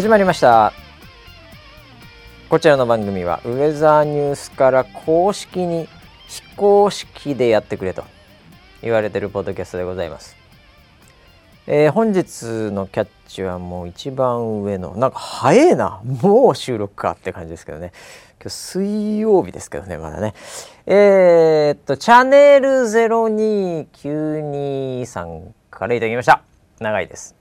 始まりました。こちらの番組はウェザーニュースから公式に非公式でやってくれと言われてるポッドキャストでございます、えー本日のキャッチはもう一番上のなんか早えなもう収録かって感じですけどね。今日水曜日ですけどねまだね。えー、っとチャンネル02923からいただきました。長いです。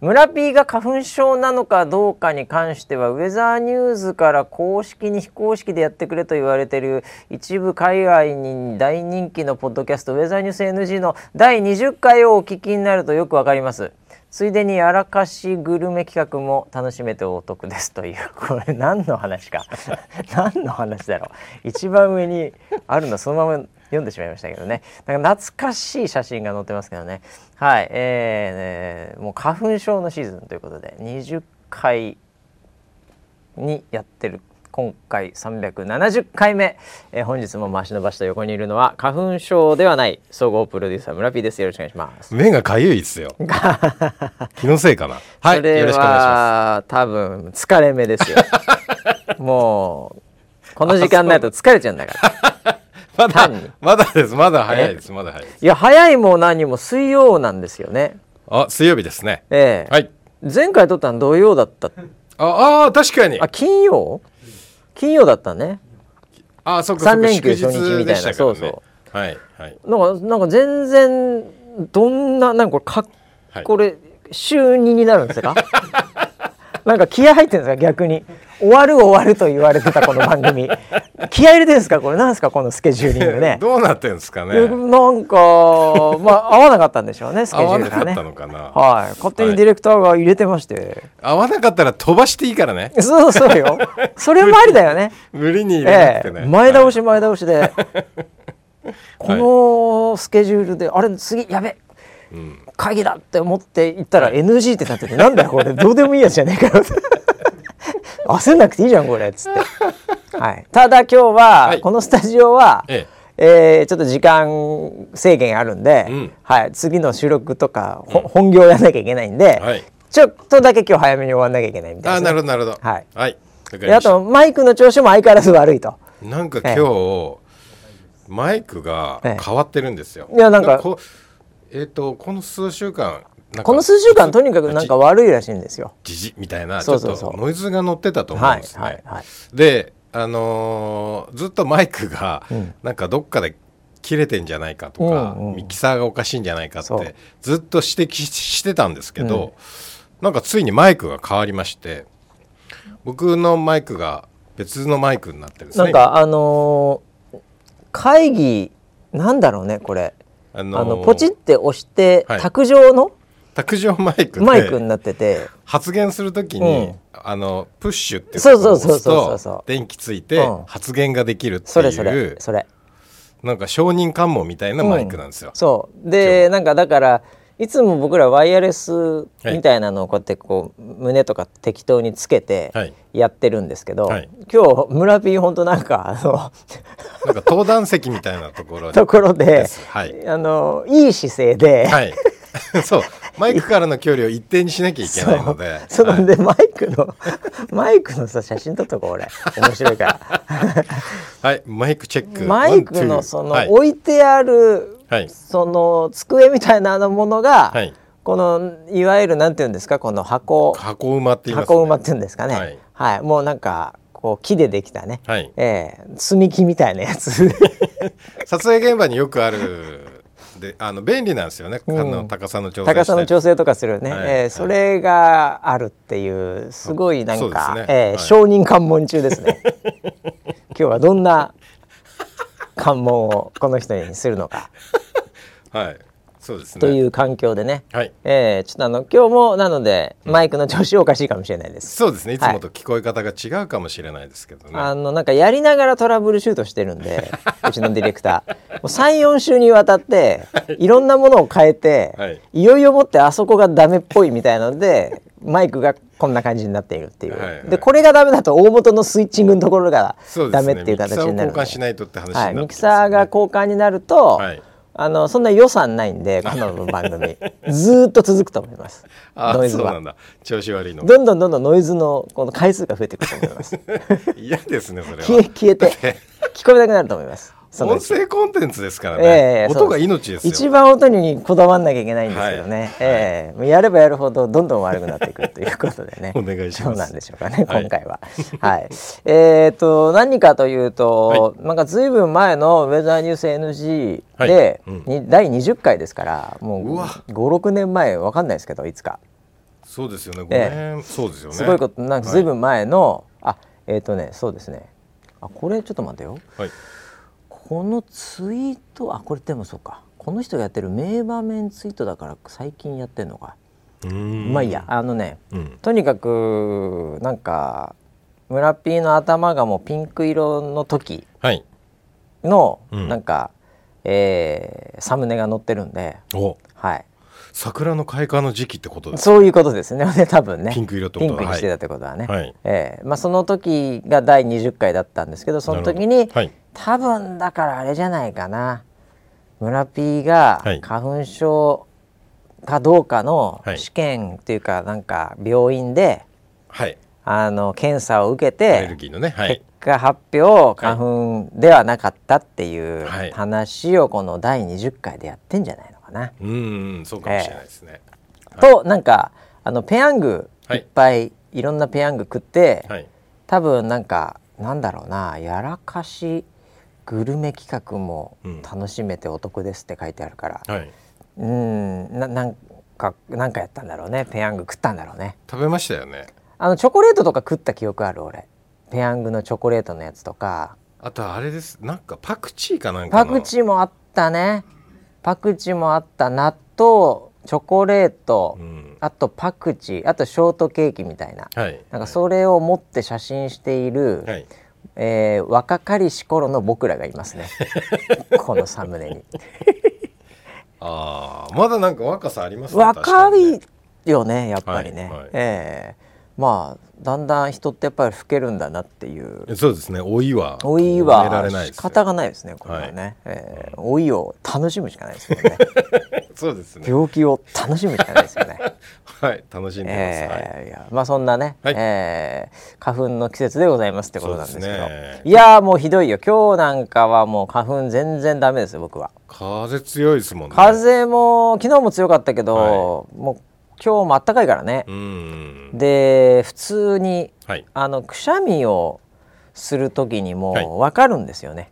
村 P が花粉症なのかどうかに関してはウェザーニューズから公式に非公式でやってくれと言われている一部海外に大人気のポッドキャストウェザーニュース NG の第20回をお聞きになるとよくわかりますついでにあらかしグルメ企画も楽しめてお得ですというこれ何の話か。何の話だろう。一番上にあるのそのまま読んでしまいましたけどね。なんか懐かしい写真が載ってますけどね。はい。えーねもう花粉症のシーズンということで20回にやってる。今回370回目、えー本日も回し伸ばした横にいるのは花粉症ではない総合プロデューサー村 P です。よろしくお願いします。目がかゆいですよ。気のせいかな。はいよろしくお願いしまは多分疲れ目ですよ。もうこの時間になると疲れちゃうんだから。す まだまだです。まだ早いです。まだ早いいや早いも何も水曜なんですよね。あ水曜日ですね。ええ。はい。前回撮ったの土曜だった。ああー確かに。あ金曜？金曜だったね。あそっか三連休祝初日みたいな。でしたからね。そうはいはい。なんかなんか全然どんななんかこれか、はい。これ週2になるんですか？なんか気合入ってるんですか？逆に終わる終わると言われてたこの番組。気合入れてるんですか？これなんですかこのスケジューリングね。どうなってんですかね？なんかまあ合わなかったんでしょうねスケジュ合わなかっールがねたのかな？はい。勝手にディレクターが入れてまして、合わなかったら飛ばしていいからね。そうそうよ。それもありだよね。無理に入れなえくてね。え前倒はいし前倒しで、このスケジュールであれ次やべ。うん。会議だって思って行ったら NG ってなってて、なんだよこれ。どうでもいいやつじゃねえかよ。って焦んなくていいじゃんこれっつって、はい、ただ今日は、はい。このスタジオは、ええ。ーちょっと時間制限あるんで、うん。はい、次の収録とか、ほ本業やんなきゃいけないんで、はい。ちょっとだけ今日早めに終わんなきゃいけないみたいあななるほどなるほど。はい。あとマイクの調子も相変わらず悪いと。なんか今日マイクが変わってるんですよ。ええいやなんかこえっとこの数週間この数週間とにかくなんか悪いらしいんですよ。じじみたいなちょっとノイズが乗ってたと思うんはいですね。はいはい。で、あのーずっとマイクがうんなんかどっかで切れてんじゃないかとか、うんうんミキサーがおかしいんじゃないかってずっと指摘ししてたんですけど、なんかついにマイクが変わりまして僕のマイクが別のマイクになってるんですね。なんかあのー会議なんだろうねこれ、ああのーのポチって押して、はい卓上の卓上マイクマイクにでなってて。発言するときに、うん。あのプッシュっていうそうそうそう押そう。電気ついてうん。発言ができるってそれそいうれそれ。なんか承認喚問みたいなマイクなんですよ。そう。でなんかだからいつも僕らワイヤレスみたいなのをこうやってこう胸とか適当につけてはい。やってるんですけど、はい。今日村 P 本当なんかあの なんか登壇席みたいなところに ところではい。あのいい姿勢で、はい。そうマイクからの距離を一定にしなきゃいけないので。そはいマイクのマイクのさ写真撮っとこう俺。面白いから。はいマイクチェック。マイクのそのはい。置いてあるはい。その机みたいなものが、はい。このいわゆるなんていうんですかこの箱。箱馬って言います、ね、箱馬っていうんですかね。はい。はい、もうなんかこう木でできたね、はい。ええ。積み木みたいなやつ。撮影現場によくあるであの便利なんですよね、うん。あの高さの調整高さの調整とかするね、はい。ええそれがあるっていうすごいなんか、ね。ええはい。承認喚問中ですね。今日はどんな喚問をこの人にするのか。はいそうですね。という環境でね、はい。えーちょっとあの今日もなのでマイクの調子おかしいかもしれないです。そうですね。い。つもと聞こえ方が違うかもしれないですけどね、あのなんかやりながらトラブルシュートしてるんで うちのディレクター。もう34週にわたってい。ろんなものを変えて、はい。い、よいよもってあそこがダメっぽいみたいなのでマイクがこんな感じになっているっていう、はいはい。でこれがダメだと大元のスイッチングのところがダメっていう形になるミキサーを交換しないとって話になねはい、ミキサーが交換になると、はいあのそんな予算ないんでこの番組。ずーっと続くと思います。あノイズは。そうなんだ。調子悪いの。どんどんどんどんノイズのこの回数が増えていくと思います。嫌ですねそれは。消えて 聞こえなくなると思います音声コンテンツですからね、ええ音が命ですよ。一番音にこだわんなきゃいけないんですけどね、はい。ええ。もうやればやるほどどんどん悪くなっていくということでね。お願いします。そうなんでしょうかね。はい。今回は。はい、えっ、と何かというと、なんかずいぶん前のウェザーニュース NG で、はい。うん。に第20回ですからもううわ。56年前わかんないですけどいつか。そうですよね。5え。年、そうですよね。すごいことなんかずい。ぶん前の、あえっ、とねそうですね。あこれちょっと待ってよ。はいこのツイートあこれでもそうか。この人がやってる名場面ツイートだから最近やってんのか。まあいいや。あのねうん。とにかくなんか村ピーの頭がもうピンク色の時はい。のうん。なんか、えーサムネが載ってるんで、お。はい、桜の開花の時期ってことですそういうことですね。多分ね。ピンク色ってことは。ピンクにしてたってことはね、はい。えーまあ、その時が第20回だったんですけどその時に、はい多分だからあれじゃないかな。村 P がはい。花粉症かどうかのはい。試験っていうかなんか病院ではい。あの検査を受けてねはい。結果発表花粉ではなかったっていうはい。話をこの第20回でやってんじゃないのかな。うーんそうかもしれないですね、となんかあのペヤングはい。いっぱいいろんなペヤング食ってはい。多分なんかなんだろうなやらかしグルメ企画もうん。楽しめてお得ですって書いてあるから。はい。うん。ななんかなんかやったんだろうね。ペヤング食ったんだろうね。食べましたよね。あのチョコレートとか食った記憶ある俺。ペヤングのチョコレートのやつとか。あとあれです。なんかパクチーかなんかパのクチーもあったね。パクチーもあった。納豆チョコレート、うん。あとパクチー。あとショートケーキみたいな。はい。なんかそれを持って写真している、はいえー若かりし頃の僕らがいますね。このサムネに。ああまだなんか若さありますね若いよねやっぱりね、はいはい。ええまあだんだん人ってやっぱり老けるんだなっていう。そうですね。老いは老いは仕方がないですねこれはね、ええ老いを楽しむしかないですよね。そうですね。病気を楽しむしかないですよね。はい楽しんでます、はい。ええいやまあそんなね、はい。ええ花粉の季節でございますってことなんですけど。ね。いやーもうひどいよ。今日なんかはもう花粉全然ダメですよ僕は。風強いですもんね。風も昨日も強かったけど、もう今日も暖かいからね。う、ん。で普通にはい。あのくしゃみをする時にはい。も分かるんですよね、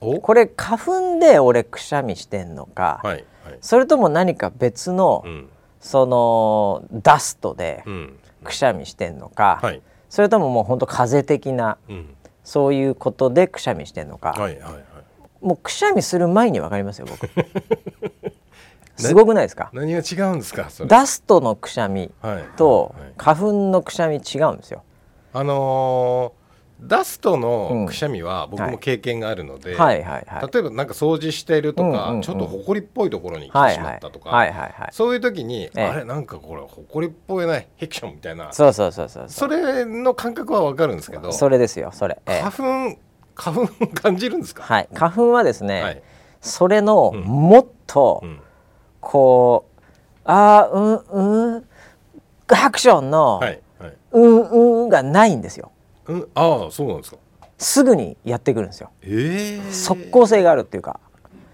お？これ花粉で俺くしゃみしてんのか、はいはい。それとも何か別の、うん。そのダストでうん。くしゃみしてんのか、はい。それとももう本当風邪的なうん。そういうことでくしゃみしてんのか、はいはいはい。もうくしゃみする前に分かりますよ僕 すごくないですか？何が違うんですか？それ。ダストのくしゃみはいとはい。花粉のくしゃみ違うんですよ。あのーダストうん。のくしゃみは僕も経験があるので。例えばなんか掃除してるとか、ちょっと埃っぽいところに来てしまったとか。そういう時に、ええ。あれなんかこれ埃っぽいなヘクションみたいな。そうそうそうそうそそれの感覚はわかるんですけどう。それですよそれ。ええ。花粉花粉感じるんですか、はい。花粉はですね、はい。それのうん。もっとうんこう、あーうんうんハクションの、はいはいうんうんがないんですよ。うん、ああそうなんですかすぐにやってくるんですよ。ええ即効性があるっていうか。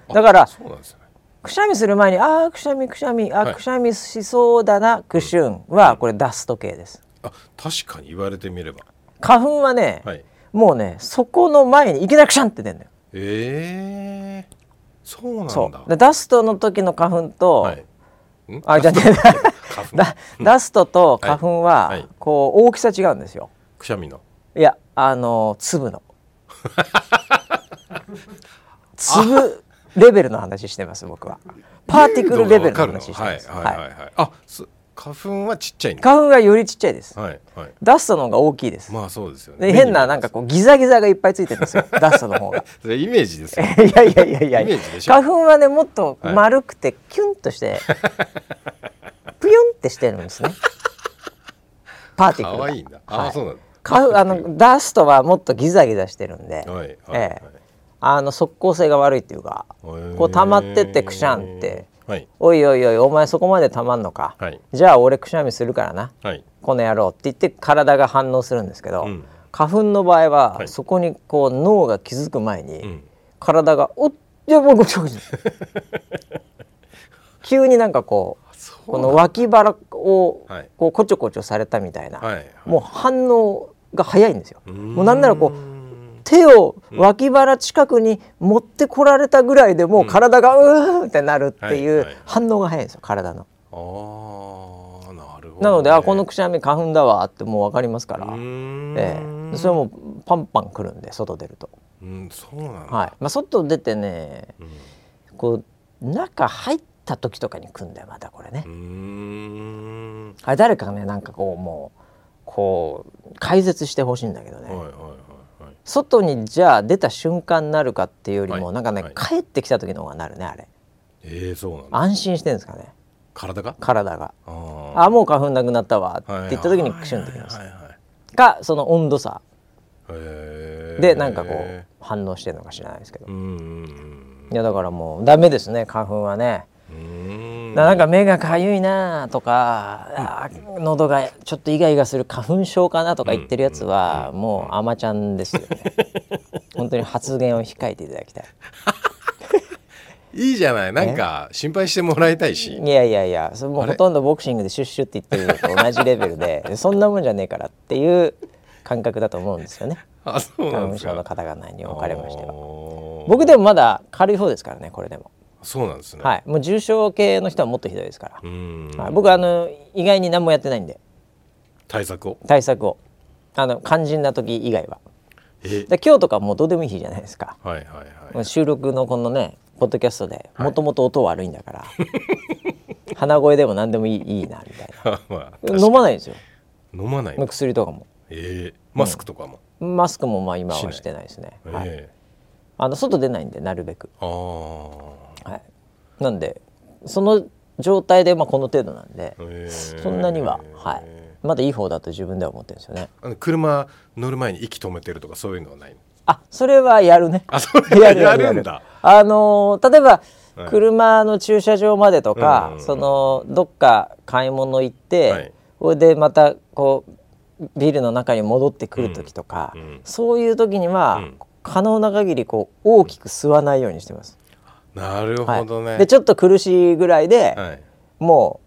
あだからそうなんですよねくしゃみする前にあーくしゃみくしゃみあ、はいくしゃみしそうだなくしゅんはこれダスト系です。あ確かに言われてみれば花粉はね、はいもうねそこの前にいきなりくしゃんって出るのよ。ええそうなんだ。ダストの時の花粉と、はい。ん？あじゃあねダ ダストと花粉は、はい。はい。こう大きさ違うんですよ。くしゃみの？いやあの粒の。粒レベルの話してます僕は。パーティクルレベルの話してます。はいはいはい。はい、あす花粉はちっちゃい花粉がよりちっちゃいです。はいはい。ダストの方が大きいです。まあそうですよね。で変ななんかこうギザギザがいっぱいついてるんですよ。ダストの方が。それイメージですよ。いやいやいやいやイメージでしょ。花粉はねもっと丸くてキュンとして、プユンってしてるんですね。パーティクルが可愛いんだあ、はい。そうなんだ。花粉あのダストはもっとギザギザしてるんで、はいはいはい、ええ。あの速効性が悪いっていうかこう溜まってってくしゃんってはい。おいおいおいお前そこまで溜まんのか、はい。じゃあ俺くしゃみするからな。はい。この野郎って言って体が反応するんですけど、うん。花粉の場合は、はい。そこにこう脳が気づく前に、うん。体が「おっいちょごちょ急になんかこうこの脇腹をはいこうこちょこちょされたみたいな、はいもう反応が早いんですよ。ももうなんならこう手を脇腹近くに持ってこられたぐらいでもう体がうーんってなるっていう反応が早いんですよ体の。ああなるほどね、なのであこのくしゃみ花粉だわってもう分かりますから、ええ、それもパンパンくるんで外出ると。うんそうなんだ、はい。まあ、外出てねうん。こう中入った時とかに来るんだよまたこれね。うー。ん。あれ誰かがねなんかこうもうこう解説してほしいんだけどね、はいはい外にじゃあ出た瞬間になるかっていうよりも、はい。なんかね、はい。帰ってきた時の方がなるねあれ。えー、そうなんだ安心してるんですかね。体が？体が。あー。あもう花粉なくなったわ。ってはい。言った時にクシュンってきます。はいかその温度差。でなんかこう反応してるのか知らないですけど。うんうんいやだからもうダメですね花粉はね。うんななんか目がかゆいなとか、あー喉がちょっとイガイガする花粉症かなとか言ってるやつはもう甘ちゃんですよね。本当に発言を控えていただきたいいいじゃない。なんか心配してもらいたいし。いやいやいやそれもほとんどボクシングでシュッシュって言ってるのと同じレベルで。そんなもんじゃねえからっていう感覚だと思うんですよね。あそうな花粉んですか。症の方々におかれましては。僕でもまだ軽い方ですからねこれでもそうなんですね。はい。もう重症系の人はもっとひどいですから。う、ーん。はい、僕あの意外に何もやってないんで。対策を？対策を。あの肝心な時以外は。え？で今日とかもうどうでもいい日じゃないですか。はいはいはい。収録のこのねポッドキャストでもともと音悪いんだから、鼻声でも何でもいいいいなみたい まあな飲まないんですよ。飲まない薬とかも。えーマスクとかも？マスクもまあ今はい。してないですね、はい、えあの外出ないんでなるべく、ー。あはい、なんでその状態でまあこの程度なんでそんなには、はい、まだいい方だと自分では思ってるんですよね。あの車乗る前に息止めてるとかそういうのはないの？あそれはやるね。あそれややるやる。あのー例えば、はい。車の駐車場までとか、そのどっか買い物行って、はい。それでまたこうビルの中に戻ってくる時とか、うんうん。そういう時には、うん。可能な限りこう大きく吸わないようにしてます。なるはいほどね、でちょっと苦しいぐらいで、はい。も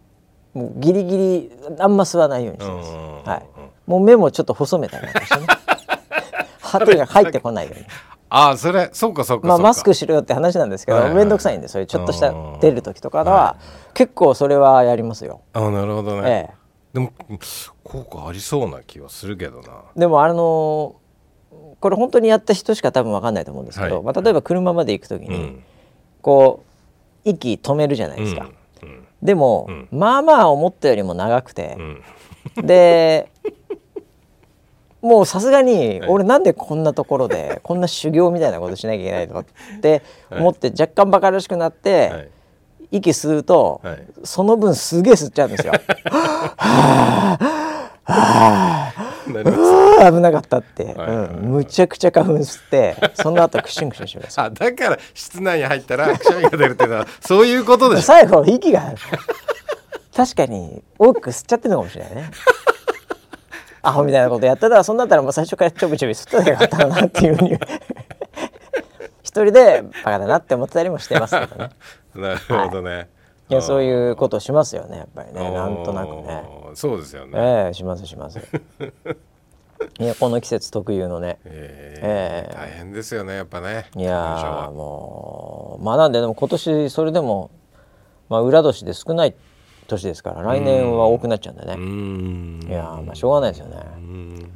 うもうギリギリあんま吸わないようにしてます。はい、もう目もちょっと細めたりなんかしてね。歯とが入ってこないように。ああそれそうかそうかまあ、マスクしろよって話なんですけどはいはい面倒くさいんでそういうちょっとしたうん出る時とかは、は結構それはやりますよ。あなるほどね、ええ、でも効果ありそうな気はするけどな。でもあのーこれ本当にやった人しか多分分かんないと思うんですけど、はい。まあ、例えば車まで行く時に、うんこう息止めるじゃないですか。うんでも、うん。まあまあ思ったよりも長くて。う、ん。でもうさすがにはい。俺なんでこんなところで こんな修行みたいなことしなきゃいけないとかって思って若干バカらしくなって、はい。息吸うと、はい。その分すげえ吸っちゃうんですよ。なり危なかったって、うん、むちゃくちゃ花粉吸ってその後クシュンクシュンします。あだから室内に入ったらくしゃみが出るっていうのは そういうことで最後息が。確かに多く吸っちゃってるのかもしれないね。アホみたいなことやってたらそんなったらもう最初からちょびちょび吸っとけばよかったのなっていうふうに。一人でバカだなって思ってたりもしてますけどね。なるほどね、いやそうういうことをしますよねやっぱりね。なんとなくね。そうですよね。ええしますします。いやこの季節特有のね。えーええ。大変ですよねやっぱね。いやもうまあなんででも今年それでもまあ裏年で少ない年ですから来年は多くなっちゃうんでね。うーん。いやーまあしょうがないですよね。うーん。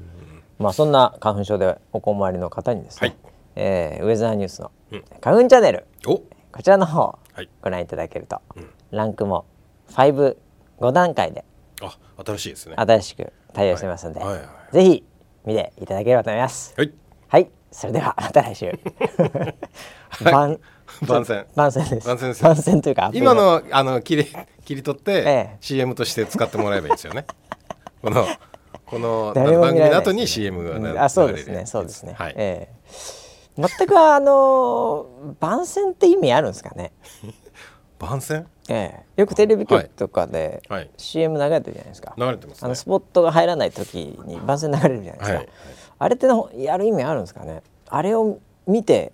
まあそんな花粉症でお困りの方にですね、はい。えーウェザーニュースのうん。花粉チャンネルお。こちらの方はい。ご覧いただけると、うんランクも55段階であ新しいですね。新しく対応してますので、ぜひ見ていただければと思います。はい。はい、それでは また来週。番番宣。番宣です。番宣です。よ番宣というか今のあの切り切り取って、ええ。CM として使ってもらえばいいですよね。このこの番組の後に CM が流れるうんあそうですね。そうですね。はい、ええ。全くあの番宣って意味あるんですかね？番宣？ええ、よくテレビ局とかではい。CM 流れてるじゃないですか、流れてますね。あのスポットが入らない時に番宣流れるじゃないですか、はい。あれってのやる意味あるんですかね。あれを見て、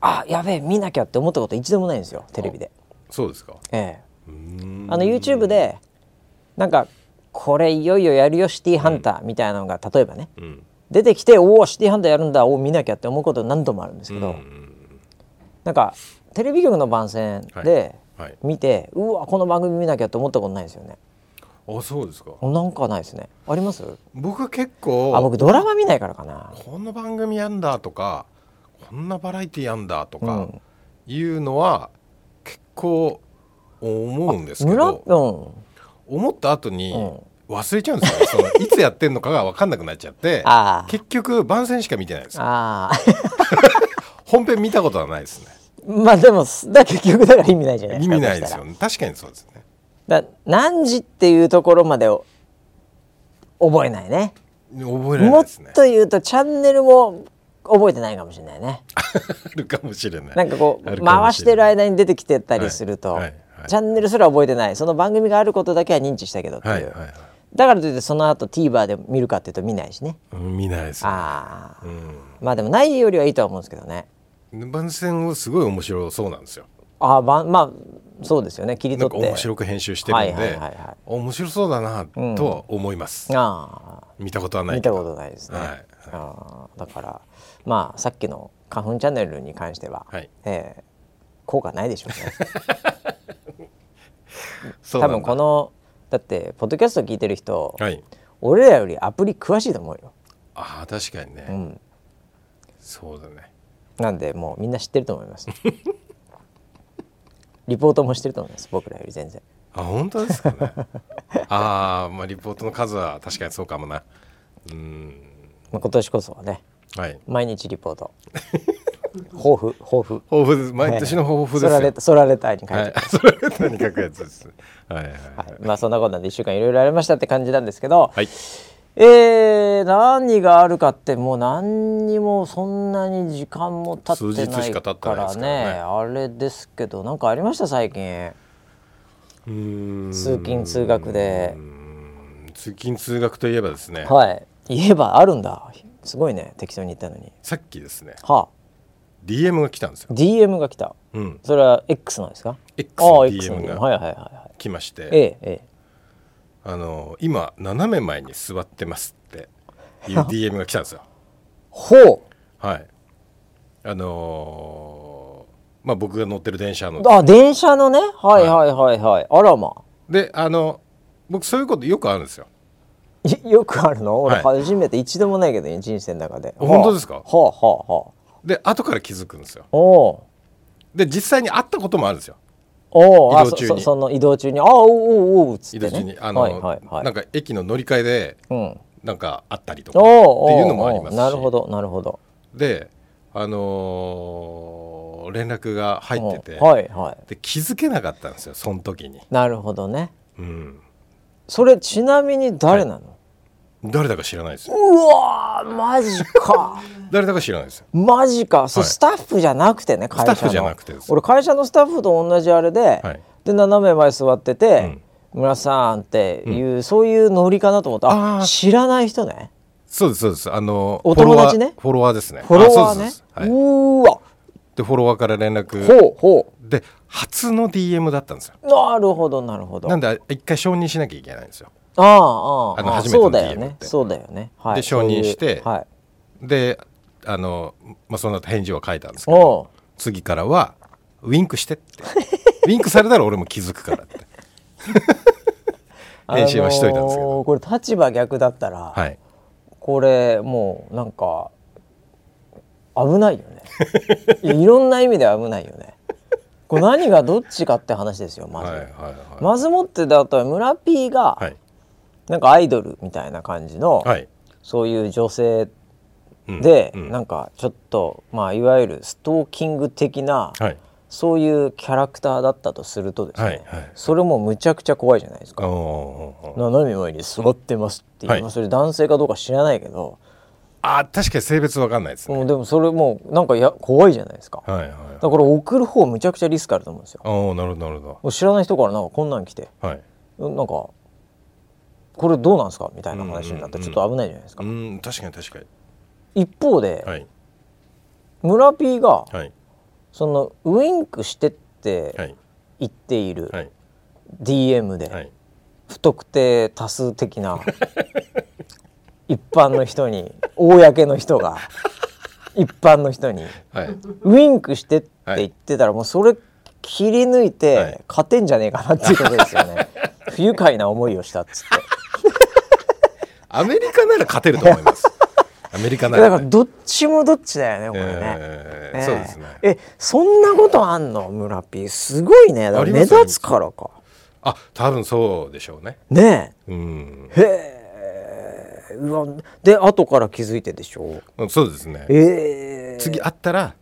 あやべえ見なきゃって思ったこと一度もないんですよテレビで、そうですか。ええ、うーん。あの YouTube でなんかこれいよいよやるよシティハンターみたいなのが例えばねうん。出てきておおシティハンターやるんだおお見なきゃって思うこと何度もあるんですけど、なんかテレビ局の番宣ではい見て、うわこの番組見なきゃって思ったことないですよね。あそうですか。なんかないですね。あります？僕は結構あ僕ドラマ見ないからかな。こんな番組やんだとかこんなバラエティやんだとかうん。いうのは結構思うんですけ村？どうん。思った後にうん。忘れちゃうんですよね。その いつやってんのかが分かんなくなっちゃって 結局番宣しか見てないんです 本編見たことはないですね。ーまあでもだ結局だから意味ないじゃないですか意味ないですよね。確かにそうですね。だ何時っていうところまでを覚えないね。覚えなもっいですね。と言うとチャンネルも覚えてないかもしれないね。あるかもしれない。なんかこあう回してる間に出てきてたりすると、はい。はい。はいチャンネルすら覚えてない。その番組があることだけは認知したけどっていう、だからといってその後 TVer で見るかっていうと見ないしねうん見ないですねああ、うまあでもないよりはい。いとは思うんですけどねん番宣はすごい面白そうなんですよ。ああばまあそうですよね。切り取って。か面白く編集してるんで、はいはいはいはい。面白そうだなとは思います、ああ。見たことはない見たことないですね、はい。ああ。だからまあさっきの花粉チャンネルに関しては、はい。ええ効果ないでしょうね。多分このだってポッドキャスト聞いてる人、はい。俺らよりアプリ詳しいと思うよ、ああ確かにね、うん、そうだねなんでもうみんな知ってると思います。リポートもしてると思います僕らより全然。あ本当ですかね。ああまあリポートの数は確かにそうかもな。うん。まあ今年こそはねはい。毎日リポート。抱負抱負抱負です。毎年の抱負ですよ、ソラレソラレターに書いて、はい。それは何書くやつです。はいはいはい。まあそんなことなんで1週間いろいろありましたって感じなんですけど、はいえー、何があるかってもう何にもそんなに時間も経ってないからね。ね。あれですけど何かありました最近。通勤通学で。通勤通学といえばですね、はい。言えばあるんだ。すごいね。適当に言ったのに。さっきですね。はあ。DM が来たんですよ、DM が来た。うん、それは X なんですか？X の DM がはいはいはいはい。来まして、えええあの今斜め前に座ってますっていう DM が来たんですよ。ほう。はい。あのーまあ僕が乗ってる電車の。あ電車のね。はいはい。はいはいあらまであの僕そういうことよくあるんですよ。いよくあるの？俺はい。初めて一度もないけどね人生の中で。本当ですか？はあはあはあ。で後から気づくんですよ。おう。で実際に会ったこともあるんですよお移動中に。その移動中に。あおうおうおうっつ移ってね。動中に。あの、はいはいはい。なんか駅の乗り換えでうん。なんかあったりとかおっていうのもありますし。なるほどなるほど。であのー連絡が入ってて、はいはい。で気づけなかったんですよその時に、なるほどね。うん、それちなみに誰なの、誰だか知らないですよ。うわーマジか。誰だか知らないですよ。マジか。それはい。スタッフじゃなくてね会社の。スタッフじゃなくてです。俺会社のスタッフと同じあれで、はい。で斜め前座ってて、村さんっていう、そういうノリかなと思ったあ知らない人ね。そうですそうです。あのお友達ね？フォロワーですね。フォロワーね？うはい、ーわ。でフォロワーから連絡。ほうほで初の DM だったんですよ。うなるほどなるほど。なんで一回承認しなきゃいけないんですよあああの初めてのそうだよ DM ねって。そうだよね、はい、で承認してはい。であの、まあ、その後返事は書いたんですけおどう。次からはウィンクしてって。ウィンクされたら俺も気づくからって。返信はしといたんですけど、あのーこれ立場逆だったら、はい。これもうなんか危ないよね。いろんな意味で危ないよね。これ何がどっちかって話ですよまず、はいはいはい。まずもってだったら村 P がはいなんかアイドルみたいな感じの、はい。そういう女性うん。で、うん。なんかちょっとまあいわゆるストーキング的な、はい。そういうキャラクターだったとするとですね、はいはい。それもむちゃくちゃ怖いじゃないですか。斜め前に座ってますっていう、はい。まあそれ男性かどうか知らないけど。あ確かに性別わかんないですね、もうでもそれもうなんかや怖いじゃないですか。はいはいだから送る方むちゃくちゃリスクあると思うんですよ。ああなるほどなるほもう知らない人からなんかこんなん来て。どはい。なんかこれどうなんですか？みたいな話になったらちょっと危ないじゃないですか、うん確かに確かに。一方で、はい。村 P がはい。そのウインクしてってはい。言っているはい。DM で、はい。不特定多数的な 一般の人に公の人が 一般の人にはい。ウインクしてって言ってたらもうそれ切り抜いて勝てんじゃねえかなっていうことですよね。不愉快な思いをしたっつって。アメリカなら勝てると思います。アメリカなら、ね、だからどっちもどっちだよねこれね。えーねそうですね。えそんなことあんの？村 P すごいね。目立つからか。あ多分そうでしょうね。ねうん。え。へえ。うわで後から気づいてでしょ？そうですね。ええ。次会ったら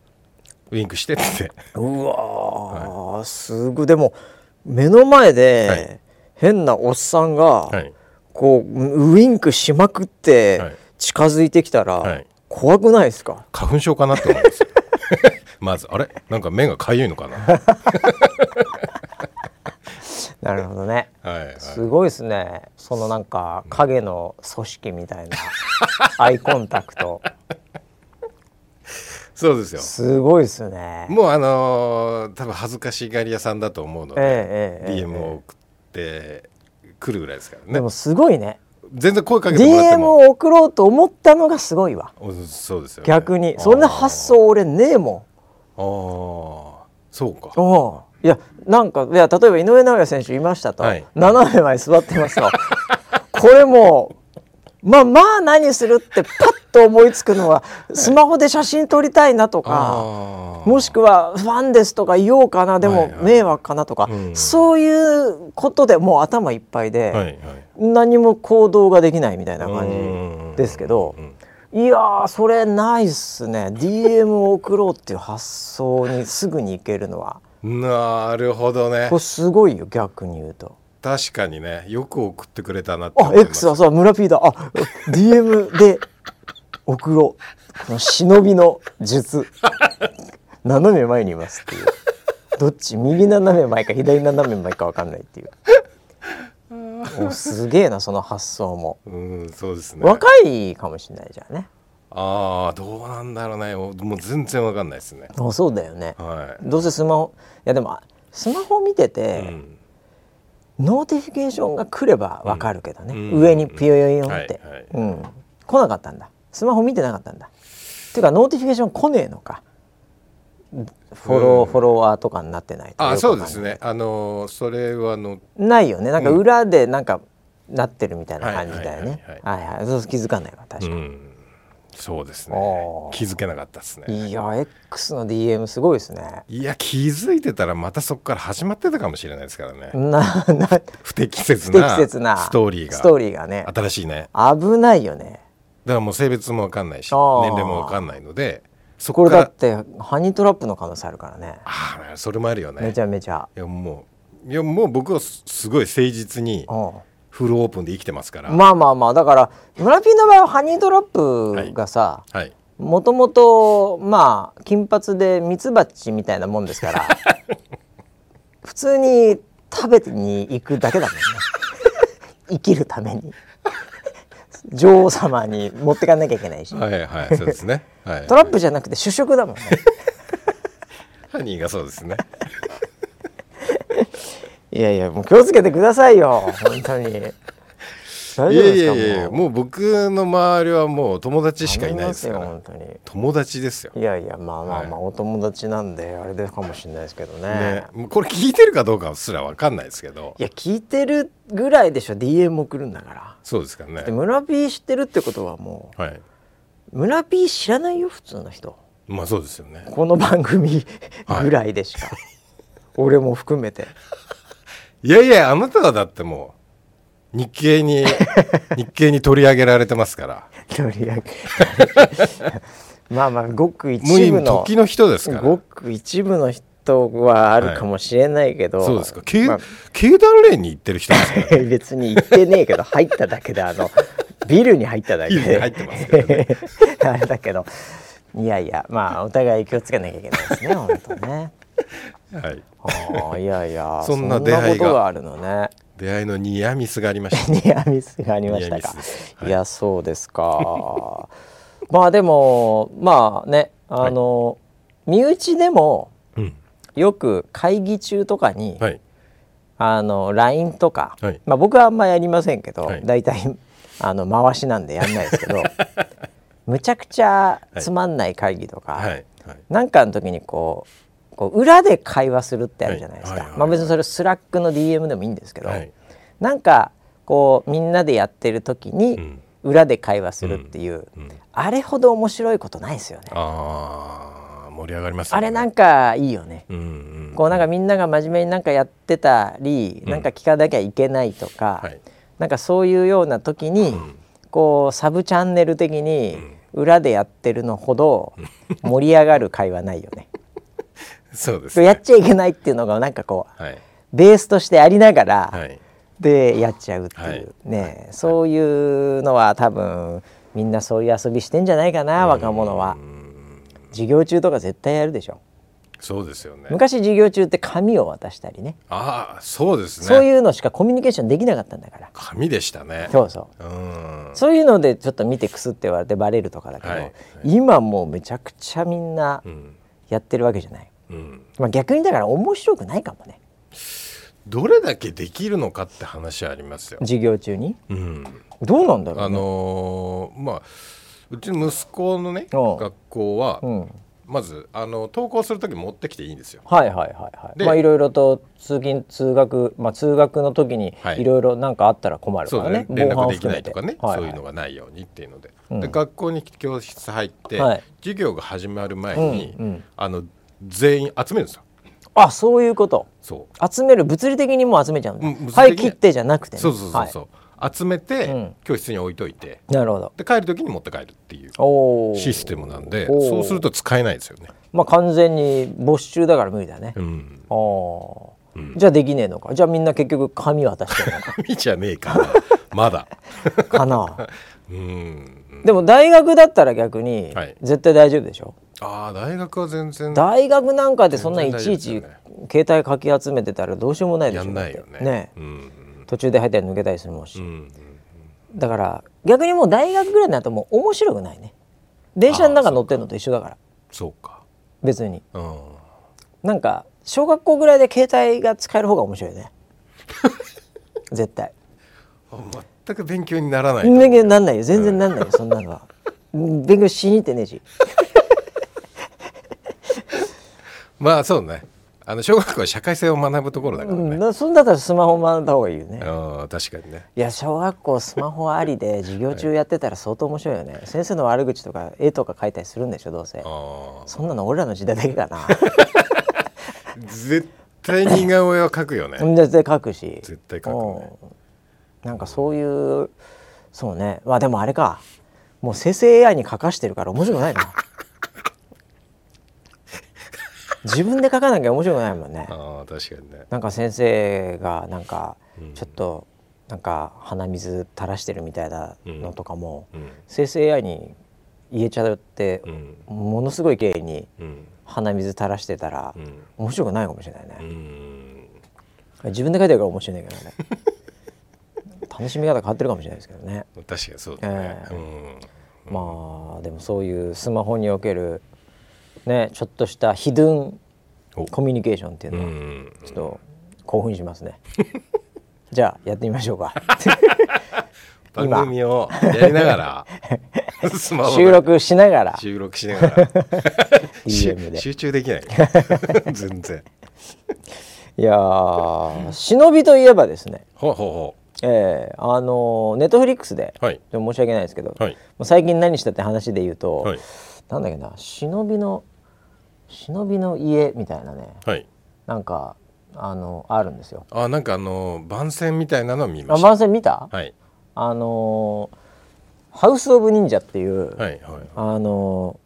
ウインクしてって。うわー、すごい。でも目の前で、はい。変なおっさんが、はいこうウインクしまくってはい。近づいてきたら、はい。怖くないですか？花粉症かなって思います まずあれ？なんか目がかゆいのかな？は なるほどね。い、はい、すごいですね。そのなんか影の組織みたいな アイコンタクト。そうですよ。すごいですね。もうあのー多分恥ずかしがり屋さんだと思うので、ええええええ DM を送ってくるぐらいですからね。でもすごいね。全然声かけてもらって DM もを送ろうと思ったのがすごいわ。おそうですよ、ね、逆に。そんな発想俺ねえもん。あー。あーそうか。おいやなんかいや例えば井上尚弥選手いましたと、はい。斜め前座ってますとこれもうまあまあ何するってパッと思いつくのはスマホで写真撮りたいなとか、もしくはファンですとか言おうかなでも迷惑かなとか、うん。そういうことでもう頭いっぱいで、何も行動ができないみたいな感じですけどうんいやーそれないっすね。DM を送ろうっていう発想にすぐに行けるのは。なるほどね。これすごいよ逆に言うと。確かにねよく送ってくれたなってあ X はそう村 P だ。あ DM で送ろう。この忍びの術。斜め前にいますっていう。どっち？右斜め前か左斜め前か分かんないっていう。もうすげえなその発想も、うんそうですね。若いかもしれないじゃんね。ああどうなんだろうね。おもう全然わかんないですね。あそうだよね。はどうせスマホいやでもあスマホ見てい、て、うん notification が来ればわかるけどね、うん。上にピヨヨヨンって、はいはいうん、来なかったんだ。スマホ見てなかったんだ。っていうか notification 来ねえのか。フォロー、うん。フォロワーとかになってないとよあそうですね。あのーそれはあのないよね。なんか裏でなんかなってるみたいな感じだよね。はい。はいはい。そう気づかないわ確かに、うんそうですね。気づけなかったですね。いや X の DM すごいですね。いや気づいてたらまたそこから始まってたかもしれないですからね。なな不適切不な適切なストーリーが。ストーリーがね。新しいね。危ないよね。だからもう性別もわかんないし年齢もわかんないのでそこだってハニートラップの可能性あるからね。ああそれもあるよね。めちゃめちゃ、いやもういやもう僕はすすごい誠実にうんフルオープンで生きてますから、まあまあまあだから村ピーの場合はハニートラップがさはい。もともとまあ金髪でミツバチみたいなもんですから 普通に食べに行くだけだもんね。生きるために。女王様に持ってかなきゃいけないし、はいはいそうですね。はい。トラップじゃなくて主食だもんね。ハニーがそうですねいやいやもう気をつけてくださいよ。本当に。大い丈夫ですか？やいやいやもう。僕の周りはもう友達しかいないですから。本当に。友達ですよ。いやいやまあまあまあ、はい。お友達なんであれでかもしれないですけどね。ねこれ聞いてるかどうかすらわかんないですけど。いや聞いてるぐらいでしょ DM 送るんだから。そうですかね。で村 P 知ってるってことはもはい、う村 P 知らないよ普通の人。まあそうですよね。この番組ぐらいでしか、俺も含めていやいやあなたはだってもう日経に 日経に取り上げられてますから。取り上げ まあまあごく一部の今時の人ですから。ごく一部の人はあるかもしれないけど、そうですか。経,、まあ経団連に行ってる人ですから。別に言ってねえけど入っただけであのビルに入っただけで。入ってますからね。あれだけど。いやいやまあお互い気をつけなきゃいけないですね本当ねはい。ああいやいや そんな出会いが。あるのね。出会いのニアミスがありました。ニアミスがありましたか。はい。いやそうですか。まあでもまあねあの、身内でもうん。よく会議中とかに、はい。あの LINE とか、はい。まあ、僕はあんまやりませんけど、はい。大体あの回しなんでやんないですけどむちゃくちゃつまんない会議とか、はい。はい。なんかの時にこうこう裏で会話するってあるじゃないですか、はい。はいはい。まあ、別にそれ Slack の DM でもいいんですけど、はい。なんかこうみんなでやってる時にうん。裏で会話するっていう、うん。あれほど面白いことないですよね。ああ盛り上がりますよね。あれなんかいいよね。うんうん。こうなんかみんなが真面目になんかやってたり、うん。なんか聞かなきゃいけないとか、はい。なんかそういうような時に、ん。こうサブチャンネル的に裏でやってるのほど盛り上がる会話ないよね。そうですね。やっちゃいけないっていうのがなんかこうはい。ベースとしてありながら、はい。でやっちゃうっていう、はい。ね、そういうのは多分みんなそういう遊びしてんじゃないかな若者は。うん授業中とか絶対やるでしょ。そうですよね。昔授業中って紙を渡したりね。ああそうですね。そういうのしかコミュニケーションできなかったんだから。紙でしたね。そうそう。うん。そういうのでちょっと見てくすって言われてバレるとかだけど、はい。はい。今もうめちゃくちゃみんなうん。やってるわけじゃない、うん。まあ、逆にだから面白くないかもね。どれだけできるのかって話はありますよ。授業中に？うん。どうなんだろう、ね、あのーまあうちの息子のねうん。学校はうん。まずあの登校する時持ってきていいんですよ。はいはいはいはい。でまあいろいろと通勤通学まあ通学の時にはい。いろいろなんかあったら困るからね。そうだね。連絡できないとかね、はいはい。そういうのがないようにっていうので,、うん。で学校に教室入って、はい。授業が始まる前に、うんうん。あの全員集めるんですよ。あそういうこと。そう。集める物理的にもう集めちゃうんだ、うはい切ってじゃなくてね。そうそうそうそう、集めて、うん。教室に置いといて。はいなるほど。で帰る時に持って帰るっていうシステムなんでそうすると使えないですよね。まあ完全に没収だから無理だね、うん、あー。うん。じゃあできねえのか。じゃあみんな結局紙渡してるの紙じゃねえかな。まだ。かな。うん。でも大学だったら逆にはい。絶対大丈夫でしょ、ああ大学は全然大学なんかでそんないちいち携帯かき集めてたらどうしようもないでしょ。やんないよね。ねうん途中で入ったり抜けたりするもんし、うんだから逆にもう大学ぐらいになるともう面白くないね。電車の中乗ってるのと一緒だから。そうか。別に。うん。なんか小学校ぐらいで携帯が使える方が面白いね。絶対。あ全く勉強にならないと。勉強になんないよ。全然なんないよ。そんなのは。う ん勉強しに行ってねえしまあそうね。あの小学校は社会性を学ぶところだからね。うん、そんだったらスマホ学んだ方がいいよね。ああ確かにね。いや小学校スマホありで 授業中やってたら相当面白いよね、先生の悪口とか絵とか描いたりするんでしょどうせ。ああ。そんなの俺らの時代だけかな。絶対似顔絵は描くよね。絶対描くし。絶対描くね。うん。なんかそういうそうね。まあでもあれか。もう生成 AI に書かしてるから面白くないな自分で書かなきゃ面白くないもんね。ああ確かにね。なんか先生がなんかうん。ちょっとなんか鼻水垂らしてるみたいなのとかも、うん。生成 AI に言えちゃってう、ん。ものすごい綺麗にうん。鼻水垂らしてたら、うん。面白くないかもしれないね。う、ん。自分で書いてるから面白いんだけどね。楽しみ方変わってるかもしれないですけどね。確かにそうだね。えうん。まあでもそういうスマホにおけるねちょっとしたヒドゥンお。コミュニケーションっていううのはん。ちょっと興奮しますね。じゃあやってみましょうか。番組をやりながら 収録しながら。収録しながら。集中できない。全然。いやー忍びといえばですね。ほうほうほえー、あのネットフリックスで、うはい。申し訳ないですけど、はい。最近何したって話で言うと、はい。なんだっけな忍びの忍びの家みたいなねはい。なんかあのあるんですよ。あなんかあの番宣みたいなのを見まあした。番宣見た、はい。あのハウス・オブ・忍者っていう、はいはい。あの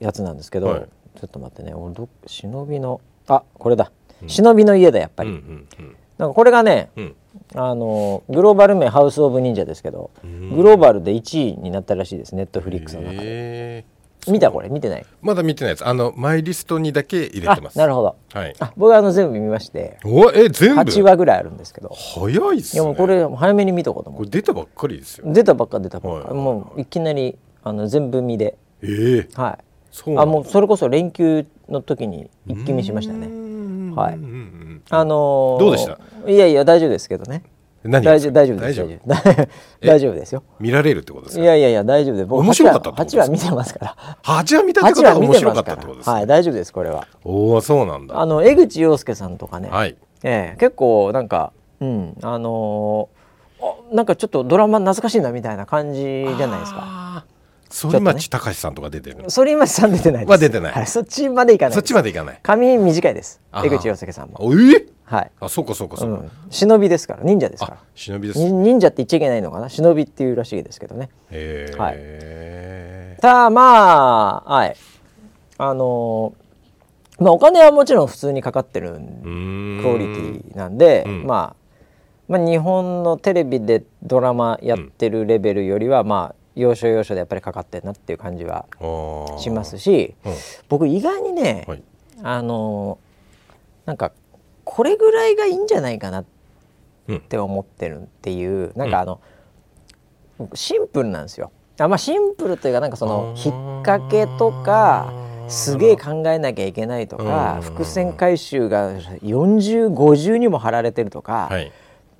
やつなんですけど、はい。ちょっと待ってね。俺ど忍びのあこれだ、忍びの家だやっぱり、うんうんうん。なんかこれがねうん。あのグローバル名ハウス・オブ・忍者ですけどグローバルで1位になったらしいです。ネットフリックスの中で。へ見たこれ見てない？ーまだ見てないです。あのマイリストにだけ入れあてます。なるほど。はい。あ僕はあの全部見まして。おえ全部？8話ぐらいあるんですけど。早いっすね。いやもうこれ早めに見とこうと思こうれ出たばっかりですよ。出たばっか出たばっかはい。もういきなりあの全部見で。ええ。はい。そうあもうそれこそ連休の時に一気見しましたね。ねはい。あのーどうでした？いやいや大丈夫ですけどね何？大丈夫大丈夫です大丈夫？大丈夫ですよ。見られるってことですか？いやいやいや大丈夫です。僕面白かったってことです8か話見てますから。8話見たってこ8とは面白かったってことですね。はい大丈夫ですこれは。おおそうなんだ。あの江口洋介さんとかね、はい。ええ結構なんかうんあのーあなんかちょっとドラマ懐かしいなみたいな感じじゃないですか。反町隆史さんとか出てる。反町さん出てないです。は出てない。はい、そっちまでいかないそっちまでいかない。髪短いです。あ江口洋介さんも。おえ？はい、あそうかそうかうそうか。ん、忍びですから忍者ですかあら忍びです。に忍者って言っちゃいけないのかな？忍びっていうらしいですけどね。へはい。えただまあはい。あのーまあお金はもちろん普通にかかってるクオリティなんで、うん。まあ、まあ日本のテレビでドラマやってるレベルよりは、まあ要所要所でやっぱりかかってるなっていう感じはしますしうん。僕意外にね、はい。あのーなんかこれぐらいがいいんじゃないかなっうんて思ってるっていうなんかあの、シンプルなんですよ。あまあシンプルというかなんかその引っ掛けとかすげえ考えなきゃいけないとかうん。伏線回収が4050にも貼られてるとか、はい。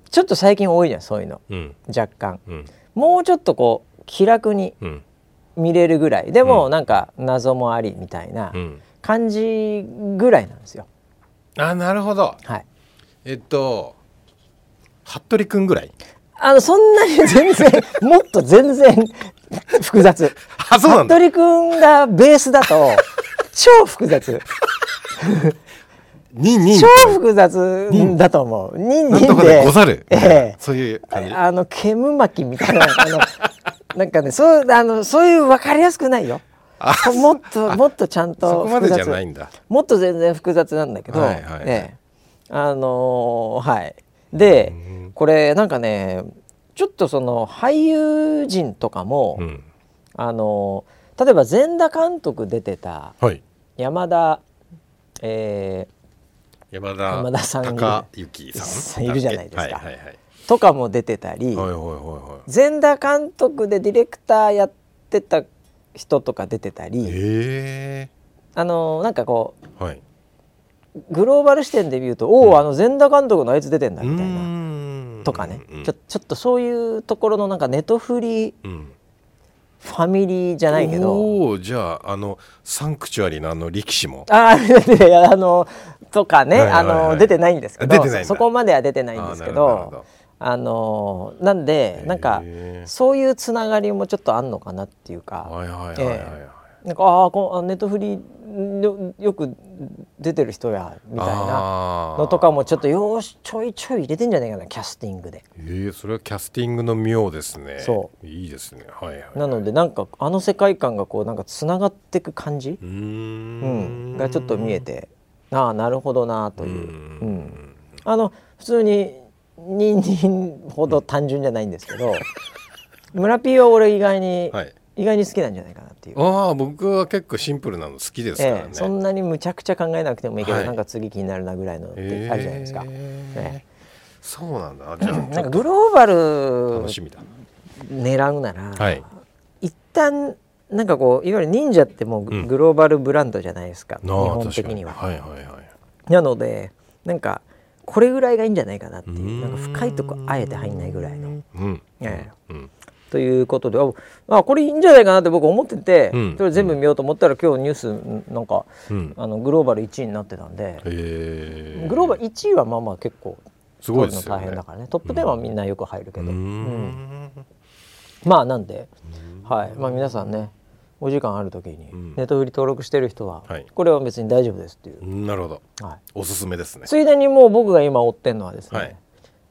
ちょっと最近多いじゃんそういうの。うん。若干。うん。もうちょっとこう気楽にうん。見れるぐらい。でもうん。なんか謎もありみたいなうん。感じぐらいなんですよ。あなるほど。はい、えっと服部くんぐらい？あのそんなに 全然もっと全然 複雑。あそうなんだ。服部君がベースだと 超複雑。ニンニン超複雑だと思う。ニンニンででござる。ええ。そういう感じ。あの煙巻きみたいな。あのなんかねそうあのそういう分かりやすくないよ。あもっともっとちゃんと複雑ないんだ。もっと全然複雑なんだけど、はいはい。はいええあのーはい。でうん。これなんかねちょっとその俳優陣とかも、うん。あのー例えば全田監督出てたはい。山田、え山田山田さん孝之さん？いるじゃないですか。はいはいはい。ーとかも出てたり、はいはいはいはい。全田監督でディレクターやってた人とか出てたり、へあのーなんかこえはい、うグローバル視点で見ると、おおあの全田監督のあいつ出てんだみたいな。なとかね、うんちょちょっとそういうところのなんかネトフリうん、ファミリーじゃないけど。おおじゃああのサンクチュアリのあの力士も。ああいやあのとかね、はいはいはいあの出てないんですけどそこまでは出てないんですけどあのなんでなんかそういうつながりもちょっとあんのかなっていうか、なんかああこネットフリよよく出てる人やみたいな。のとかもちょっとよーしちょいちょい入れてんじゃないかなキャスティングで。えー、それはキャスティングの妙ですね。そう。いいですね。はいはいなのでなんかあの世界観がこうなんかつながっていく感じ、うん。ん、がちょっと見えてああなるほどなという、ううんん。あの普通にニンニンほど単純じゃないんですけど 村ピーは俺意外に、はい。意外に好きなんじゃないかなっていう、ああ僕は結構シンプルなの好きですからね、ええ、そんなにむちゃくちゃ考えなくてもいいけど、はい。なんか次気になるなぐらいのってあるじゃないですか、ええ。ーそうなんだ。じゃあえなんかグローバル楽しみだ。狙うなら、はい。一旦なんかこういわゆる忍者ってもうグローバルブランドじゃないですか、日なあ本的には。はいはいはい。なのでなんかこれぐらいがいいんじゃないかなっていう。なんか深いとこあえて入んないぐらいの。うん。ええ。うん。ということでああこれいいんじゃないかなって僕思ってて、うん。それ全部見ようと思ったら今日ニュースんなんかうん。あのグローバル1位になってたんで、グローバル1位はまあまあ結構すごい大変だからね。トップ10はみんなよく入るけど、まあなんで、はい。まあ、皆さんねお時間ある時にうん。ネットフリ登録してる人は、はい。これは別に大丈夫ですっていう、なるほど。はい、おすすめですね。ついでにもう僕が今追ってるのはですね、はい。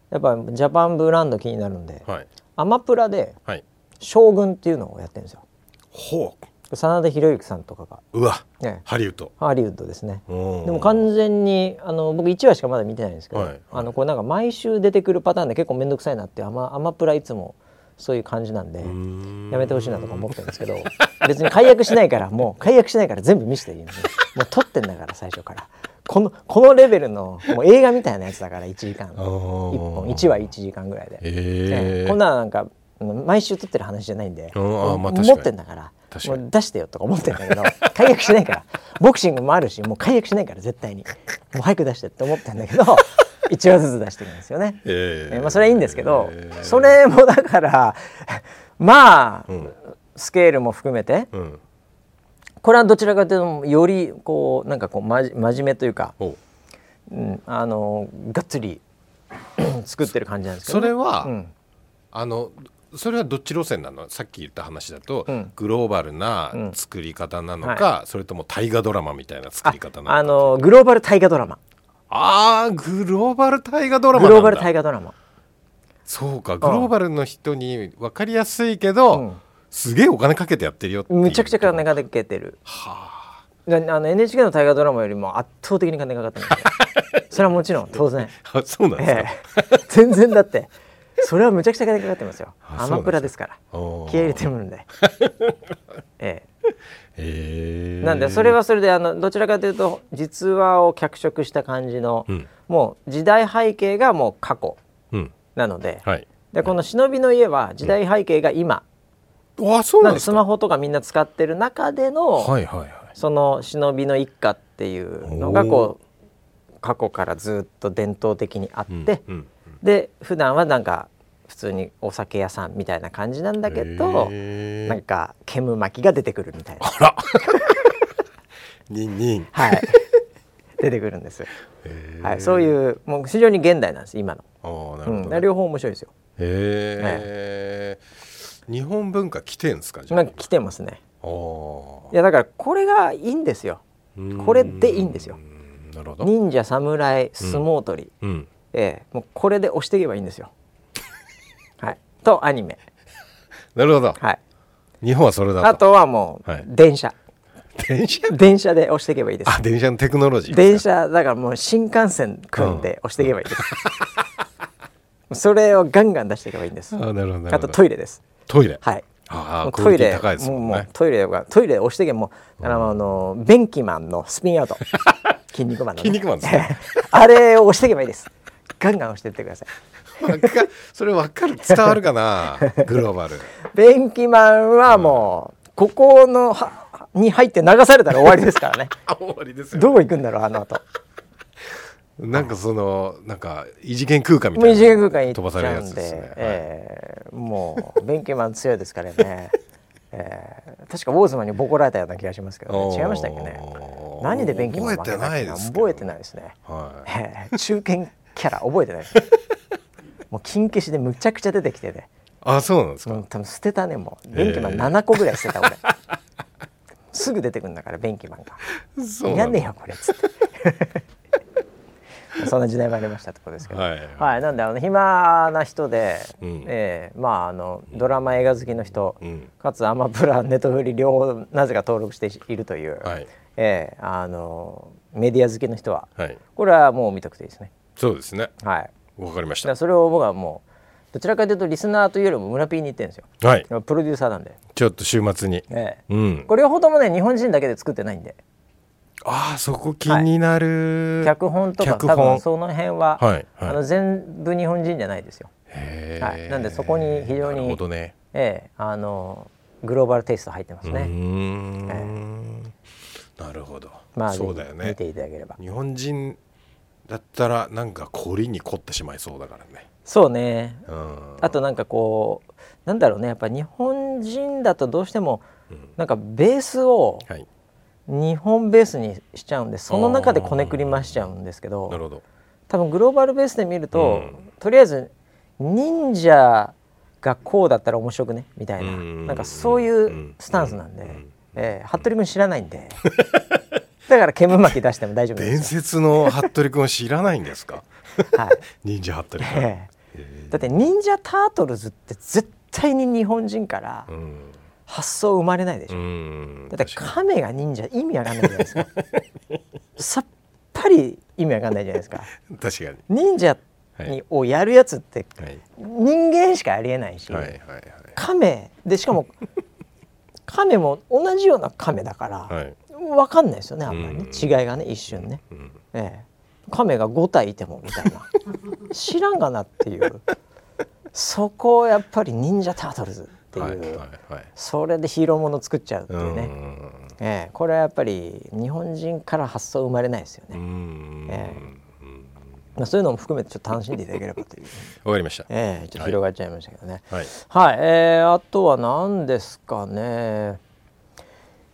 やっぱジャパンブランド気になるんで、はい。アマプラではい。将軍っていうのをやってるんですよ。ほう。真田広之さんとかが、うわ。ね、ハリウッド。ハリウッドですね。ででも完全にあの僕1話しかまだ見てないんですけど、はい。はい。あのこれなんか毎週出てくるパターンで結構面倒くさいなってアマアマプラいつもそういう感じなんでやめてほしいなとか思ってるんですけど 別に解約しないからもう解約しないから全部見せていいのねもう撮ってんだから最初から。このこのレベルのもう映画みたいなやつだから1時間。1本。1話1時間ぐらいで、えええ。こんなのなんかうん毎週撮ってる話じゃないんで、ま持ってんだからもう出してよとか思ってんだけど解約しないから。ボクシングもあるしもう解約しないから絶対に。もう早く出してって思ってんだけど1話ずつ出してるんですよね。ええ。ーまあ、それはいいんですけど、えーそれもだから まあ、ん。スケールも含めてうん。これはどちらかというとよりこうなんかこう真面目というか、おう。うん、あのがっつり 作ってる感じなんですけど、ね、それは、うん。あのそれはどっち路線なの？さっき言った話だと、うん。グローバルな作り方なのか、それとも大河ドラマみたいな作り方なのかあのグローバル大河ドラマあーグローバル大河ドラマグローバル大河ドラマ。そうかグローバルの人に分かりやすいけど、うん。すげえお金かけてやってるよってむちゃくちゃ金がかけてる。はなあの NHK の大河ドラマよりも圧倒的に金かかってますよそれはもちろん当然、ああそうなんですか、ええ。全然だって。それはむちゃくちゃ金かかってますよ。あアマプラですから。気合い入れてるんで、えへえ、なんでそれはそれであのどちらかというと実話を脚色した感じの、うん。もう時代背景がもう過去うん。なので,、はい。でこの「忍びの家」は時代背景が今、あそうなんんですか。スマホとかみんな使ってる中での、はいはいはい。その忍びの一家っていうのがこう過去からずっと伝統的にあって、うんうん。で普段はなんか普通にお酒屋さんみたいな感じなんだけどなんか煙巻きが出てくるみたいな。あら。ニンニン。はい。出てくるんです、はい、そういうもう非常に現代なんです今の、あーなるうん、ほど、ね両方面白いですよ。へえ、日本文化来てんすかじゃなんか来てますね。あー。いやだからこれがいいんですよ。うん。これでいいんですよ。なるほど。忍者侍相撲取り、うん。ええ。もうこれで押していけばいいんですよ。はいとアニメ。なるほど。はい。日本はそれだと。あとはもうはい。電車、電車？電車で押していけばいいです。あ電車のテクノロジー電車だからもう新幹線組んで押していけばいいです、それをガンガン出していけばいいんです。あなるほどなるほど。あとトイレです。トイレ？はい。ああもうトイレ高いですもんもうもうねトイレがトイレ押してけもうあのあのベンキマンのスピンアウト。筋肉マンの、ね、筋肉マンですね。あれを押していけばいいです。ガンガン押していってくださいそれわかる。伝わるかな？グローバル。ベンキマンはもう、ここのはに入って流されたら終わりですからね。あ 終わりですよ。どこ行くんだろうあの後。なんかそのなんか異次元空間みたいなもう異次元空間飛ばされるやつですね、えーもうベンキマン強いですからね、えー確かウォーズマンにボコられたような気がしますけど、ね、違いましたっけね？何でベンキマン覚えてないですけど覚えてないですね、はい。えー中堅キャラ覚えてないですもう金消しでむちゃくちゃ出てきてねあそうなんですか。もう多分捨てたねもう。ベンキマン7個ぐらい捨てた俺。すぐ出てくるんだからベンキマンが。いらそうなんだ。ねえよこれっつって。そんな時代もありましたってことですけど。はい。はい、なんであの暇な人で、うん。ええまああのドラマ映画好きの人、うん。かつアマプラネットフリ両方なぜか登録しているという、はい。ええあのメディア好きの人ははい。これはもう見とくといいですね。そうですね。はいわかりました。それを僕はもうどちらかというとリスナーというよりも村 P に言ってるんですよ。はい。プロデューサーなんで、ちょっと週末に。ええ。うん。これ両方ともね日本人だけで作ってないんで。ああそこ気になる、脚本とか脚多分本その辺は、はいはい。あの全部日本人じゃないですよ。へー。はい。なんでそこに非常になるほどね。ええあのグローバルテイスト入ってますうーねんなるほど、まあそうだよね。見ていただければ。日本人だったらなんか凝りに凝ってしまいそうだからね。そうね。うん。あとなんかこうなんだろうね。やっぱ日本人だとどうしてもうん。なんかベースをはい。日本ベースにしちゃうんでその中でこねくり回しちゃうんですけどなるほど。多分グローバルベースで見ると、うん。とりあえず忍者がこうだったら面白くね？みたいな、うん。なんかそういうスタンスなんで、うん。ええ服部君知らないんで だから煙巻き出しても大丈夫で伝すよ、説の服部君を知らないんですか？はい。忍者服部君、ええ。だって忍者タートルズって絶対に日本人からうん。発想生まれないでしょ、うん。だって亀が忍者意味わかんないじゃないですか。さっぱり意味わかんないじゃないですか。確かに。忍者はいにをやるやつってはい。人間しかありえないし、はいはい。亀。でしかも亀も同じような亀だから、はい。はい分かんないですよねあんまりね、うん。違いがね一瞬ね、うん。ええ、亀が5体いてもみたいな。知らんがなっていう。そこをやっぱり忍者タートルズっていう、はいはいはい。それでヒーローもの作っちゃうっていうね、ん。ええ、これはやっぱり日本人から発想生まれないですようね、んえまあ、そういうのも含めてちょっと楽しんでいただければという、わかりました。ええ、ちょっと広がっちゃいましたけどね、はい。はい、えー、あとは何ですかね。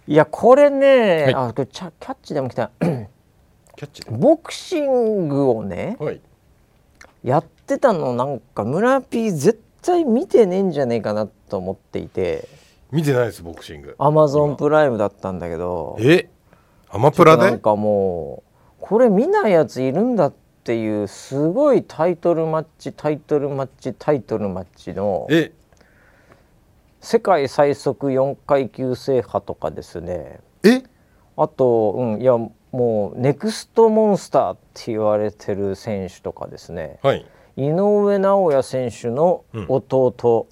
いや、これね、はい。あ、これキャッチでも来た。キャッチで。ボクシングをね、はい。やってたの、なんか村 P 絶対見てねえんじゃねえかなと思っていて。見てないですボクシング。アマゾンプライムだったんだけど。え？アマプラで？なんかもう、これ見ないやついるんだっていう、すごいタイトルマッチ、タイトルマッチ、タイトルマッチの。え。世界最速4階級制覇とかですね。え。あと、うん、いやもうネクストモンスターって言われてる選手とかですね。はい。井上尚弥選手の弟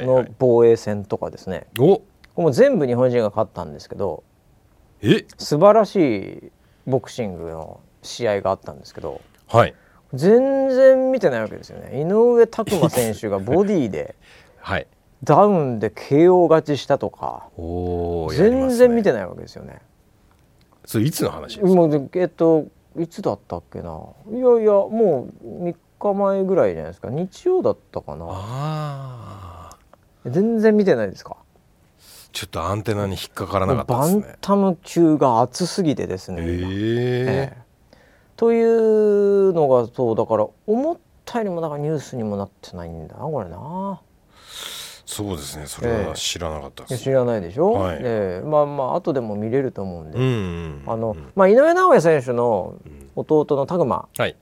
のい防衛戦とかですね、お。これも全部日本人が勝ったんですけどえ。素晴らしいボクシングの試合があったんですけどはい。全然見てないわけですよね。井上拓磨選手がボディで はい。ダウンで KO 勝ちしたとか。おお全然見ててないわけですよね。それいつの話ですか？もうでえっといつだったっけな。いやいやもう3日前ぐらいじゃないですか。日曜だったかな。ああ全然見てないですか？ちょっとアンテナに引っかからなかったバンですねタム級が熱すぎてですね、ええええというのがそうだから思ったよりもなんかニュースにもなってないんだなこれな。そうですね。それは知らなかったです。いや知らないでしょ、はい。ええ。まあまあ後でも見れると思うんで、うんうんあのまあ、井上尚弥選手のうん。弟の拓磨はい。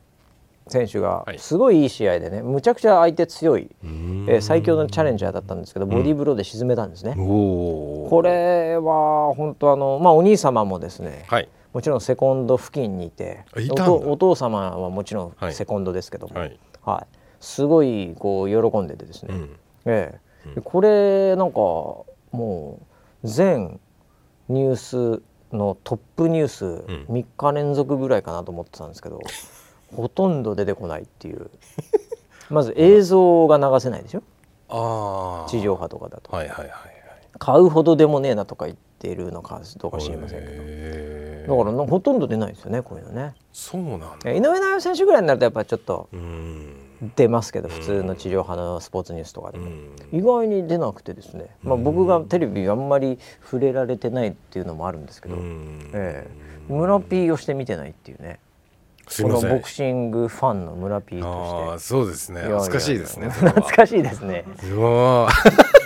選手がはい。すごいいい試合でねむちゃくちゃ相手強い、うーん。えー最強のチャレンジャーだったんですけどボディーブローで沈めたんですね。おおこれは本当あのまあお兄様もですねはいもちろんセコンド付近にいてお父様はもちろはい。んセコンドですけども、ははい。いすごいこう喜んでてですね、うん。ええ。うん。でこれなんかもう全ニュースのトップニュースん。3日連続ぐらいかなと思ってたんですけど、ほとんど出てこないっていう。まず映像が流せないでしょ？ああ地上波とかだと、はいはいはいはい。買うほどでもねえなとか言っているのかどうか知りませんけどだからなほとんど出ないですよねこういうのね。そうなんだ。え井上尚弥選手ぐらいになるとやっぱりちょっとうん。出ますけど普通の地上波のスポーツニュースとかでも、うん。意外に出なくてですね、まあ、僕がテレビあんまり触れられてないっていうのもあるんですけど、うん。ええ。村 P をして見てないっていうね。このボクシングファンの村 P あとあそうですね。していやいや。恥ずかしいですね懐かしいですね。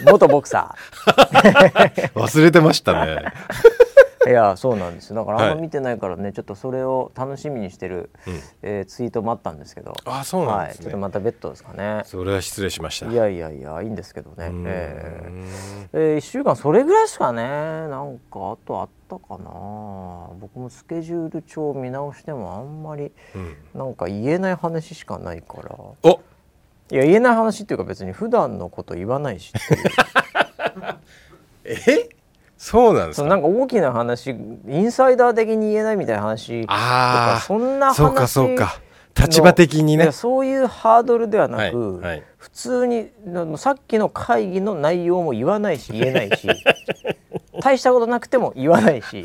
元ボクサー。忘れてましたね。ー いやそうなんですだからあんはいま見てないからね、ちょっとそれを楽しみにしてる、うん。えーツイートもあったんですけど。あそうなんはい、ちょっですねとまた別途ですかね。それは失礼しました。いやいやいやいいんですけどね、うん。えー。えー、1週間それぐらいですかね。なんかあとあったかな。僕もスケジュール帳見直してもあんまりうん。なんか言えない話しかないから。お！いや言えない話っていうか別に普段のこと言わないし え？そうなんですか？なんか大きな話インサイダー的に言えないみたいな話とかああそんな話そうかそうか。立場的にね。そういうハードルではなく、はいはい。普通にのさっきの会議の内容も言わないし言えないし 大したことなくても言わないし、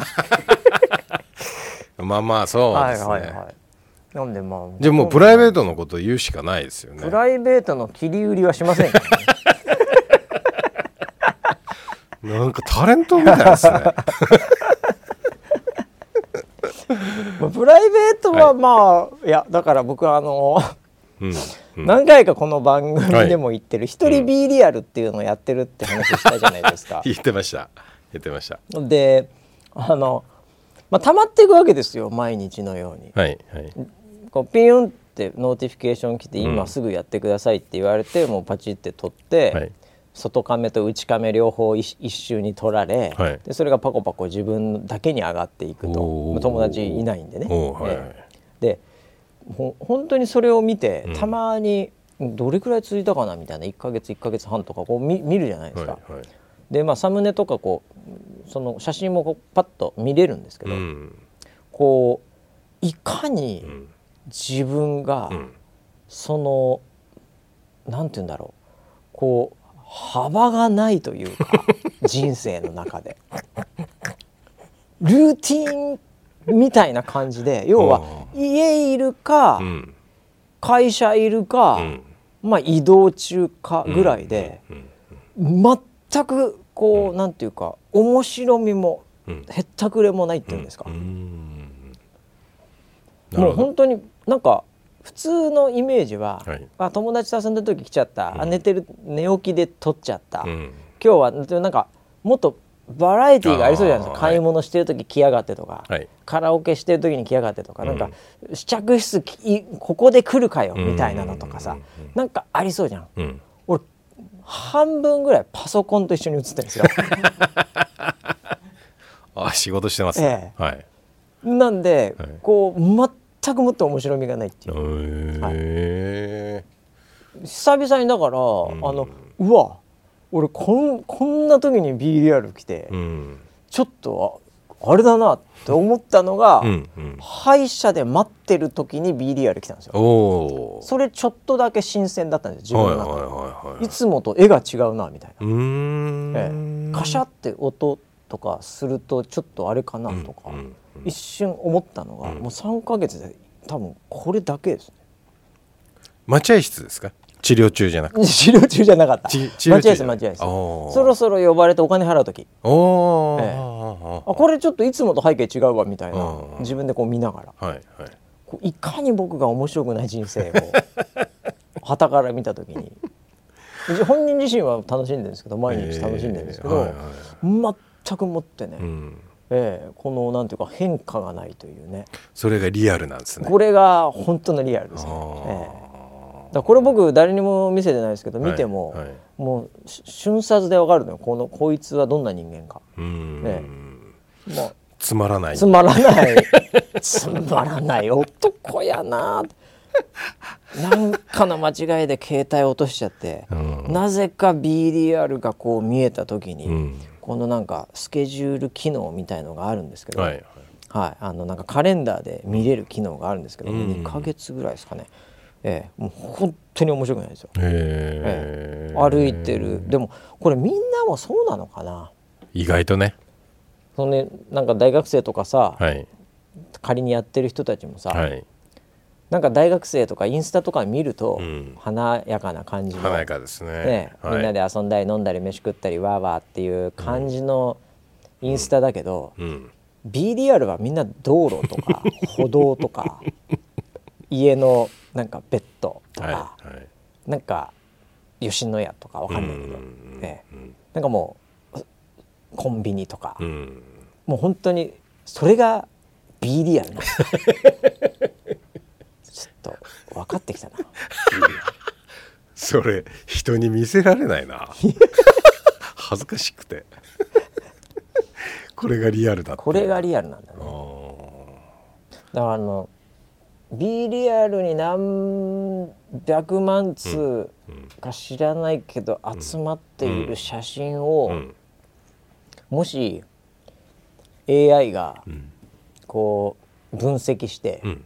まあまあそうはいですね、はいはい。なんでまあじゃあもうプライベートのこと言うしかないですよね。プライベートの切り売りはしませんからね なんかタレントみたいですね。まあプライベートはまあ、い、やだから僕はあのうんうん。何回かこの番組でも言ってる一人 B リアルっていうのをやってるって話したじゃないですか。言ってました。言ってました。であの、まあ、溜まっていくわけですよ毎日のように。はいはい。こうピュンって notification 来て、うん今すぐやってくださいって言われてもうパチって取って、はい外カメと内カメ両方一一周に撮られ、はい。でそれがパコパコ自分だけに上がっていくと。友達いないんでね。でほ本当にそれを見て、うん。たまにどれくらい続いたかなみたいな1ヶ月1ヶ月半とかこう見見るじゃないですか。はいはい。でまあサムネとかこうその写真もこうパッと見れるんですけど、うん。こういかにうん。自分がうん。そのなんて言うんだろう。こう幅がないというか 人生の中で。ルーティンみたいな感じで要は家いるかうん。会社いるか、うん。まあ移動中かぐらいでうん全くこうなんていうか面白みもうん。へったくれもないっていうんですか、もう本当になんか普通のイメージは、はい。あ友達と遊んだ時来ちゃった、あ寝てる寝起きで撮っちゃった、うん。今日はなんかもっとバラエティーがありそうじゃないですか。買い物してる時来やがってとか、はい。カラオケしてる時に来やがってとか、うん。なんか試着室きここで来るかようん。みたいなのとかさ、うん。なんかありそうじゃん。うん。俺半分ぐらいパソコンと一緒に写ってるんですよ。あ仕事してますね。はい。なんで、はい。こう全くもって面白みがないっていう。へえ久々にだから、あのうわ俺こんこんな時に B リアル来て、うん。ちょっとああれだなって思ったのが、うんうん。歯医者で待ってる時に B リアル来たんですよ。それちょっとだけ新鮮だったんです自分の中で、はいはいはいはいい。つもと絵が違うなみたいな、ええ。カシャって音とかするとちょっとあれかなとか、うんうん一瞬思ったのが、うん。もう3ヶ月で多分これだけですね。待合室ですか？治療中じゃなくて。治療中じゃなかった。ち治療中待合室待合室。そろそろ呼ばれてお金払う時。おお、ええ。あこれちょっといつもと背景違うわみたいなうん。自分でこう見ながら。はいはい。いかに僕が面白くない人生を 傍から見た時に。本人自身は楽しんでるんですけど毎日楽しんでるんですけど、ええはいはい。全くもってね、うん、ええこのなんていうか変化がないというね。それがリアルなんですね。これが本当のリアルですね。ええ。だこれ僕誰にも見せてないですけど見ても、はい。はいもうし瞬殺でわかるのよ。このこいつはどんな人間か。うーん、えもうつまらない。つまらない。つまらない男やななんかの間違いで携帯落としちゃって、うん。なぜか BDR がこう見えた時に、うんこのなんかスケジュール機能みたいのがあるんですけど、はいはい。はい、あのなんかカレンダーで見れる機能があるんですけど、うん。2ヶ月ぐらいですかね、ええ、もう本当に面白くないですよ、へえ。歩いてる。でもこれみんなもそうなのかな？意外とね。そのねなんか大学生とかさ、はい。仮にやってる人たちもさ、はいなんか大学生とかインスタとか見ると、うん。華やかな感じの、華やかですね。ねはい、みんなで遊んだり飲んだり飯食ったりわーわーっていう感じのインスタだけど、うん、BDR はみんな道路とか 歩道とか家のなんかベッドとか、はいはい。なんか吉野家とかわかんないけど、うんええなんかもうコンビニとか、うん。もう本当にそれが BDR なんですちょっと分かってきたな。それ人に見せられないな。恥ずかしくて。これがリアルだこれがリアルなんだね。あだからあの B リアルに何百万通か知らないけど集まっている写真を、もし AI がん。こう分析して、うん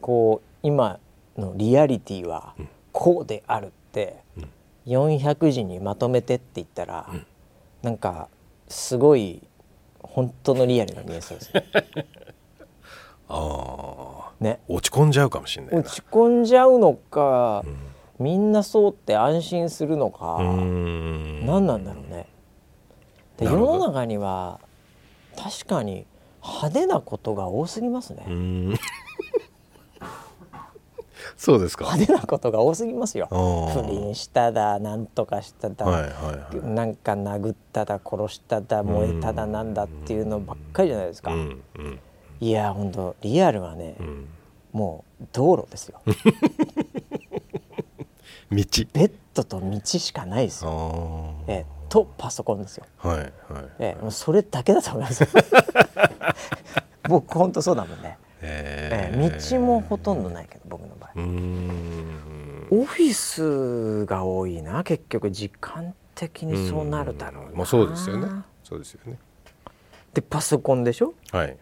こう今のリアリティはこうであるって、400字にまとめてって言ったら、なんかすごい本当のリアルが見えそうですね。あねー落ち込んじゃうかもしれないな落ち込んじゃうのか、みんなそうって安心するのか、ん何なんだろうね。で世の中には確かに派手なことが多すぎますね。そうですか。派手なことが多すぎますよ。不倫しただなんとかしただ、はいはいはい。なんか殴っただ殺しただ燃えただなんだっていうのばっかりじゃないですか。うんうん。いや本当リアルはね、うん。もう道路ですよ。道。ベッドと道しかないですあよ、ー。ええとパソコンですよ、はいはいええもうそれだけだと思います 僕本当そうだもんね、えええ道もほとんどないけど僕の場合。オフィスが多いな結局時間的にそうなるだろうな。まあそうですよね。そうですよね。でパソコンでしょ？はいはい。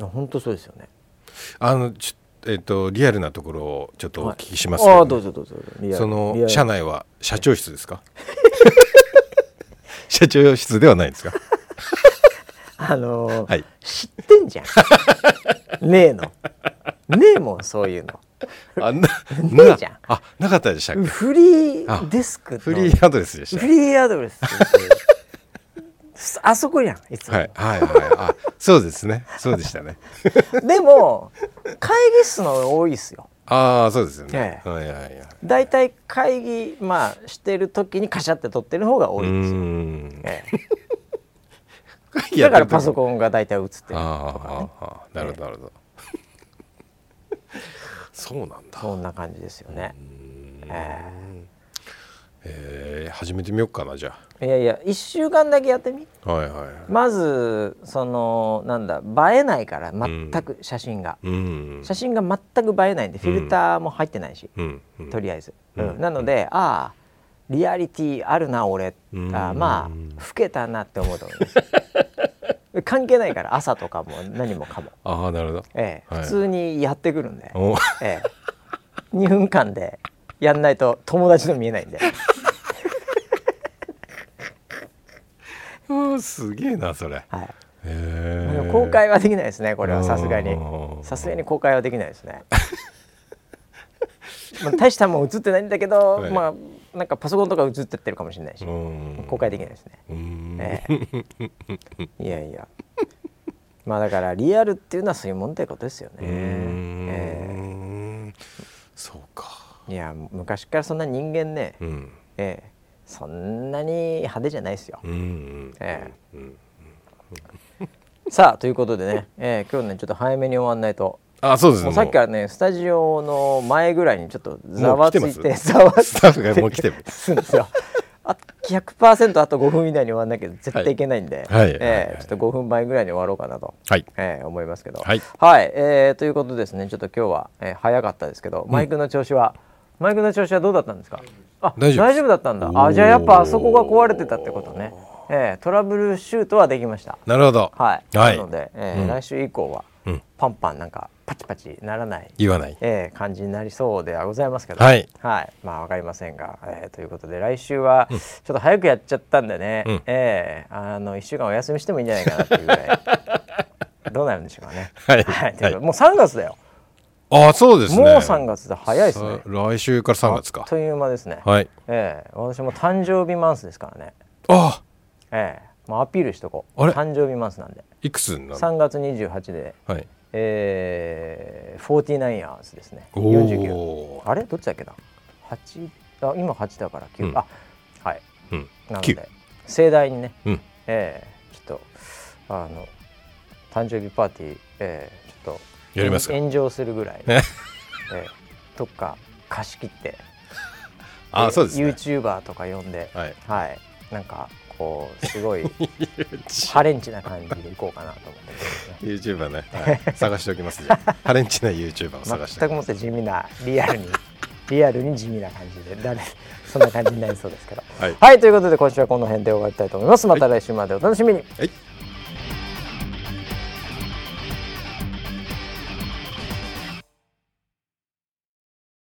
本当そうですよね。あのちょえっ、とリアルなところをちょっとお聞きしますけど、ああどうぞどうぞその社内は社長室ですか？社長室ではないんですか？あのーはい。知ってんじゃん。ねえの。ねえもんそういうの。あなねえじゃん。なあなかったでしたっけ？フリーデスクの。フリーアドレスでした。フリーアドレスあそこやんいつも、はいはいはい。あそうですね。そうでしたね。でも会議室の多いっすよ。ああそうですよね、え。はいはいはい。だいたい会議まあしてる時にカシャって撮ってる方が多ういんですよ、ええだからパソンコンが大体映ってる。とかねなるほどなるほど。そうなんだ。そんな感じですよね、ええ。ー、始めてみようかなじゃえいやいや1週間だけやってみ。あはいはい。まずそのなんだ映えないから全く写真が、うん。写真が全く映えないんでフィルターも入ってないし、うん。うん。とりあえず、うん。うん。なのでああリアリティあるな俺、うん。あまあ老けたなって思うと思います 関係ないから朝とかも何もかも、ああなるほど。ええはい。普通にやってくるんで、おええ、2分間でやんないと友達の見えないんで。うんすげえなそれ。へはいえ公開はできないですねこれは。さすがに。うんさすがに公開はできないですね。まあ大したもん映ってないんだけど、はい。まあなんかパソコンとか映ってってるかもしれないし、うん。公開できないですね、うん。ええ。いやいや。まあだからリアルっていうのはそういうもんってことですよね、えんそうか。えいや昔からそんな人間ね、うん。ええ。そんなに派手じゃないですよ、えうんさあということでね、ええ今日ねちょっと早めに終わんないとあそうです。もうさっきからねスタジオの前ぐらいにちょっとざわついてざわついて。スタッフがもう来てる。するんですよ。あ100%あと5分以内に終わんなきゃ絶対いけないんで、はい。はい。えちょっと5分前ぐらいに終わろうかなと、はい。ええ思いますけど。はい。えーということですね。ちょっと今日は、えー早かったですけどマイクの調子は、マイクの調子はどうだったんですか？あ大丈夫です。だったんだ。あじゃあやっぱあそこが壊れてたってことね、ええトラブルシュートはできました。なるほど。はい、はい。なので、えーうん。来週以降は、うん。パンパンなんかパチパチならない言わない。えー感じになりそうではございますけど、はい。まあわかりませんが、えーということで来週はちょっと早くやっちゃったんでね、うん。えーあの1週間お休みしてもいいんじゃないかなっていうぐらい。どうなるんでしょうかね。はい。ということではいもう3月だよ。あそうですね。もう3月で早いですね。さ。来週から3月か。という間ですね。はい。えー私も誕生日マンスですからね。あ。えーまあアピールしとこう。あれ？誕生日マンスなんで。いくつになる3月28で、はいえー、49 years ですね。お49。おあれ？どっちだっけな？八？あ今8だから9、うん。あはい。うん。なの九。で盛大にね、うん。えーちょっとあの誕生日パーティー、えーちょっとやりますか。炎上するぐらい、ね。えーどっか貸し切って あそうですね。YouTuber とか呼んではい。はい。なんかこうすごい ハレンチな感じでいこうかなと思って YouTuber ね、はい、探しておきますじゃあ。ハレンチな YouTuber を探して。全くもって地味なリアルに リアルに地味な感じで誰そんな感じになりそうですけど。はい。はいということで今週はこの辺で終わりたいと思います。また来週までお楽しみに。はい